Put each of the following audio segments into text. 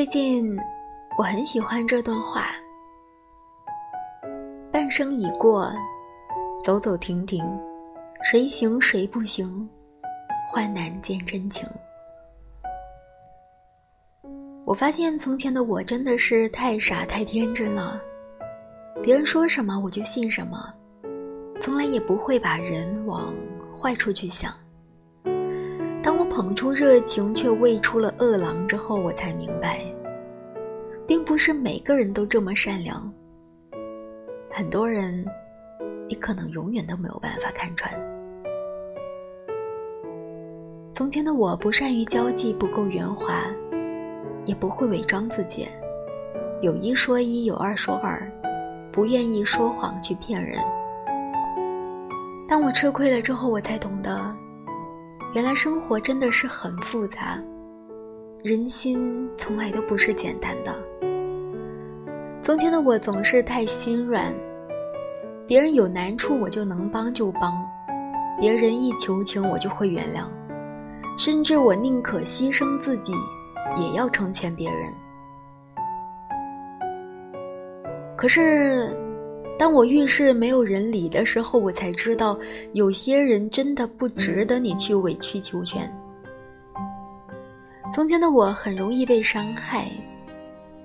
最近我很喜欢这段话：半生已过，走走停停，谁行谁不行，患难见真情。我发现从前的我真的是太傻太天真了，别人说什么我就信什么，从来也不会把人往坏处去想。捧出热情却喂出了恶狼之后，我才明白，并不是每个人都这么善良。很多人，你可能永远都没有办法看穿。从前的我不善于交际，不够圆滑。也不会伪装自己，有一说一，有二说二，不愿意说谎去骗人。当我吃亏了之后，我才懂得，原来生活真的是很复杂，人心从来都不是简单的。从前的我总是太心软，别人有难处我就能帮就帮，别人一求情我就会原谅，甚至我宁可牺牲自己。也要成全别人。可是，当我遇事没有人理的时候，我才知道，有些人真的不值得你去委曲求全。从前的我很容易被伤害，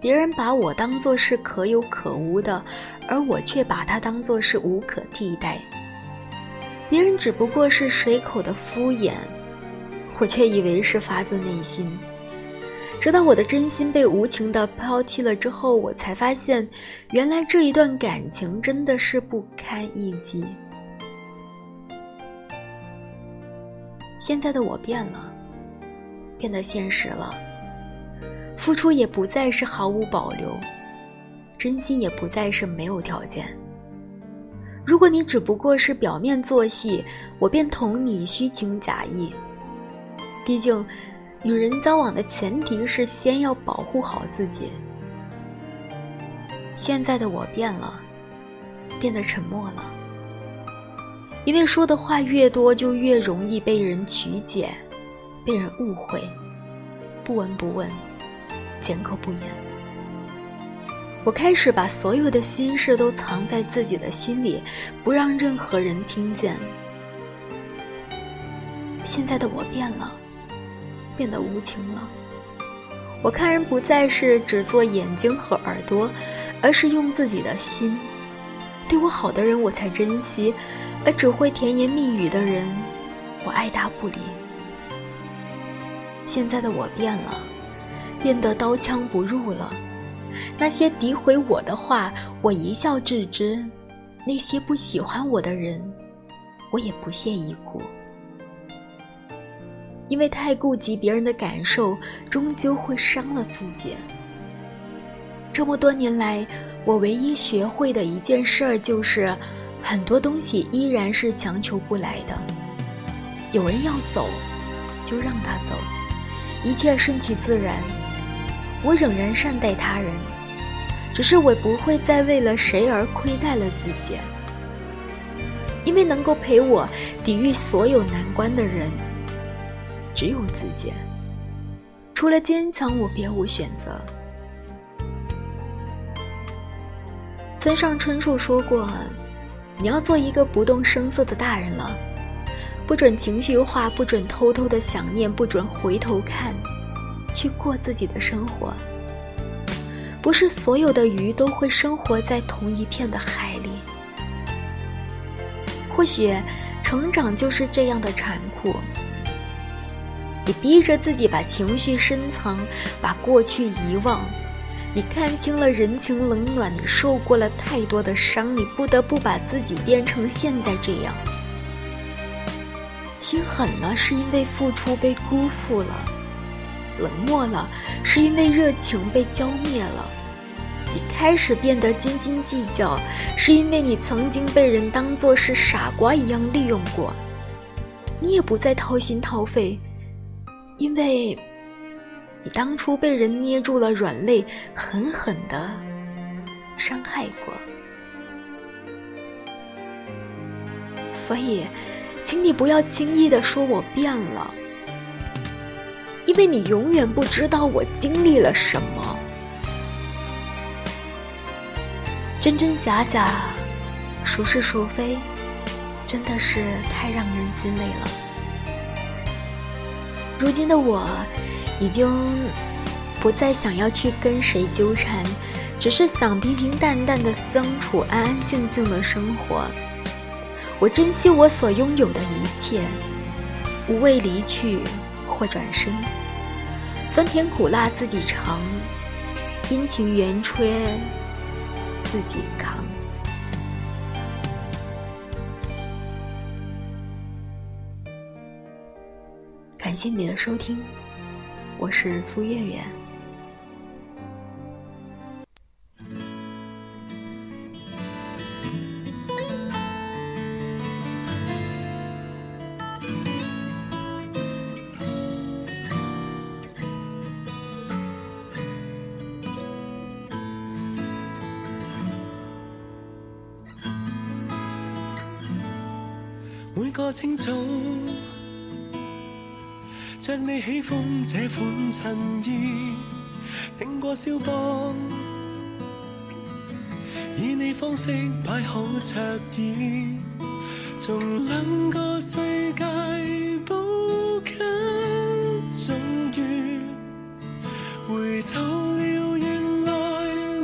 别人把我当做是可有可无的，而我却把他当做是无可替代。别人只不过是随口的敷衍，我却以为是发自内心。直到我的真心被无情的抛弃了之后，我才发现，原来这一段感情真的是不堪一击。现在的我变了，变得现实了，付出也不再是毫无保留，真心也不再是没有条件。如果你只不过是表面做戏，我便同你虚情假意。毕竟。与人交往的前提是先要保护好自己。现在的我变了，变得沉默了，因为说的话越多，就越容易被人曲解，被人误会，不闻不问，缄口不言。我开始把所有的心事都藏在自己的心里，不让任何人听见。现在的我变了。变得无情了。我看人不再是只做眼睛和耳朵，而是用自己的心。对我好的人我才珍惜，而只会甜言蜜语的人，我爱答不理。现在的我变了，变得刀枪不入了。那些诋毁我的话，我一笑置之；那些不喜欢我的人，我也不屑一顾。因为太顾及别人的感受，终究会伤了自己。这么多年来，我唯一学会的一件事儿就是，很多东西依然是强求不来的。有人要走，就让他走，一切顺其自然。我仍然善待他人，只是我不会再为了谁而亏待了自己。因为能够陪我抵御所有难关的人。只有自己，除了坚强，我别无选择。村上春树说过：“你要做一个不动声色的大人了，不准情绪化，不准偷偷的想念，不准回头看，去过自己的生活。不是所有的鱼都会生活在同一片的海里。或许，成长就是这样的残酷。”你逼着自己把情绪深藏，把过去遗忘。你看清了人情冷暖，你受过了太多的伤，你不得不把自己变成现在这样。心狠了，是因为付出被辜负了；冷漠了，是因为热情被浇灭了。你开始变得斤斤计较，是因为你曾经被人当作是傻瓜一样利用过。你也不再掏心掏肺。因为，你当初被人捏住了软肋，狠狠的伤害过，所以，请你不要轻易的说我变了。因为你永远不知道我经历了什么。真真假假，孰是孰非，真的是太让人心累了。如今的我，已经不再想要去跟谁纠缠，只是想平平淡淡的相处，安安静静的生活。我珍惜我所拥有的一切，无畏离去或转身，酸甜苦辣自己尝，阴晴圆缺自己扛。感谢你的收听，我是苏月月。每个清早，着你喜欢这款衬衣，听过肖邦，以你方式摆好桌椅，从两个世界步近，终于回头了，原来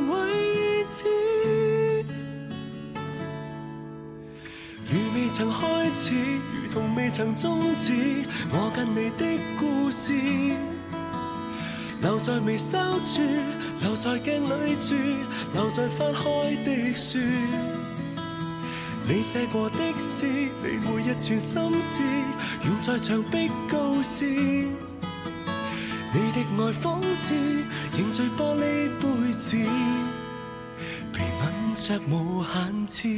位置。如未曾开始，同未曾终止，我跟你的故事，留在微笑处，留在镜里处，留在翻开的书。你写过的诗，你每一串心事，愿在墙壁告示。你的爱仿似凝聚玻璃杯子，被吻着无限次。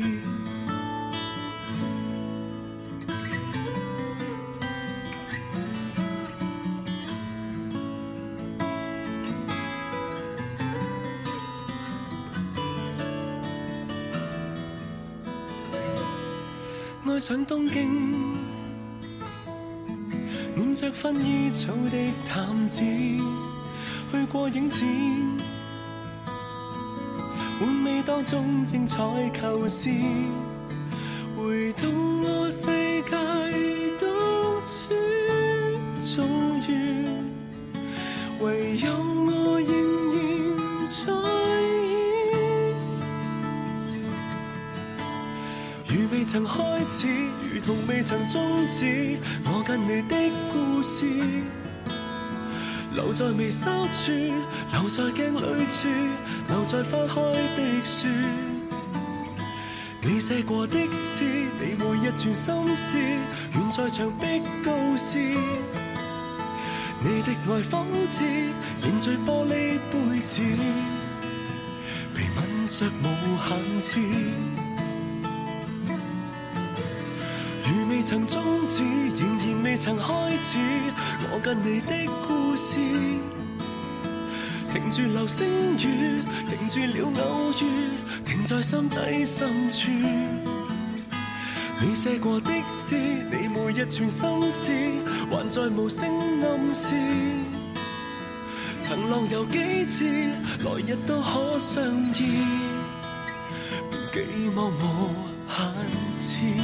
爱上东京，念着薰衣草的毯子，去过影展，玩味当中精彩构思，回到我世界独处，终于唯有我未曾开始，如同未曾终止，我跟你的故事，留在未收处，留在镜里处，留在花开的书。你写过的诗，你每一串心事，愿在墙壁告示。你的爱仿似凝聚玻璃杯子，被吻着无限次。曾终止，仍然未曾开始，我跟你的故事。停住流星雨，停住了偶遇，停在心底深处。你写过的诗，你每一串心事，还在无声暗示。曾浪游几次，来日都可相依，便寄望无限次。